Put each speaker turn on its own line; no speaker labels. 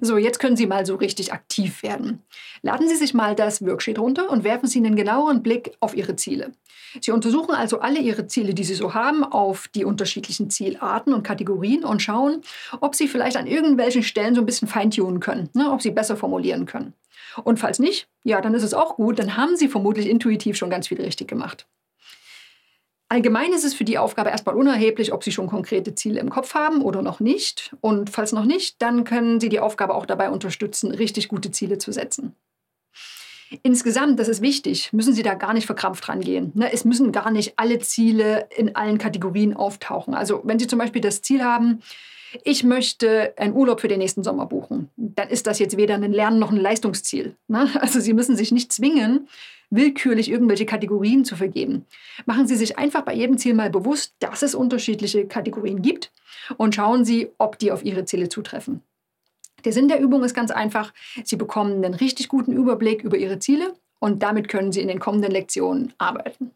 So, jetzt können Sie mal so richtig aktiv werden. Laden Sie sich mal das Worksheet runter und werfen Sie einen genaueren Blick auf Ihre Ziele. Sie untersuchen also alle Ihre Ziele, die Sie so haben, auf die unterschiedlichen Zielarten und Kategorien und schauen, ob Sie vielleicht an irgendwelchen Stellen so ein bisschen feintunen können, ne, ob Sie besser formulieren können. Und falls nicht, ja, dann ist es auch gut, dann haben Sie vermutlich intuitiv schon ganz viel richtig gemacht. Allgemein ist es für die Aufgabe erstmal unerheblich, ob Sie schon konkrete Ziele im Kopf haben oder noch nicht. Und falls noch nicht, dann können Sie die Aufgabe auch dabei unterstützen, richtig gute Ziele zu setzen. Insgesamt, das ist wichtig, müssen Sie da gar nicht verkrampft rangehen. Ne? Es müssen gar nicht alle Ziele in allen Kategorien auftauchen. Also wenn Sie zum Beispiel das Ziel haben, ich möchte einen Urlaub für den nächsten Sommer buchen, dann ist das jetzt weder ein Lernen noch ein Leistungsziel. Ne? Also Sie müssen sich nicht zwingen, willkürlich irgendwelche Kategorien zu vergeben. Machen Sie sich einfach bei jedem Ziel mal bewusst, dass es unterschiedliche Kategorien gibt und schauen Sie, ob die auf Ihre Ziele zutreffen. Der Sinn der Übung ist ganz einfach. Sie bekommen einen richtig guten Überblick über Ihre Ziele und damit können Sie in den kommenden Lektionen arbeiten.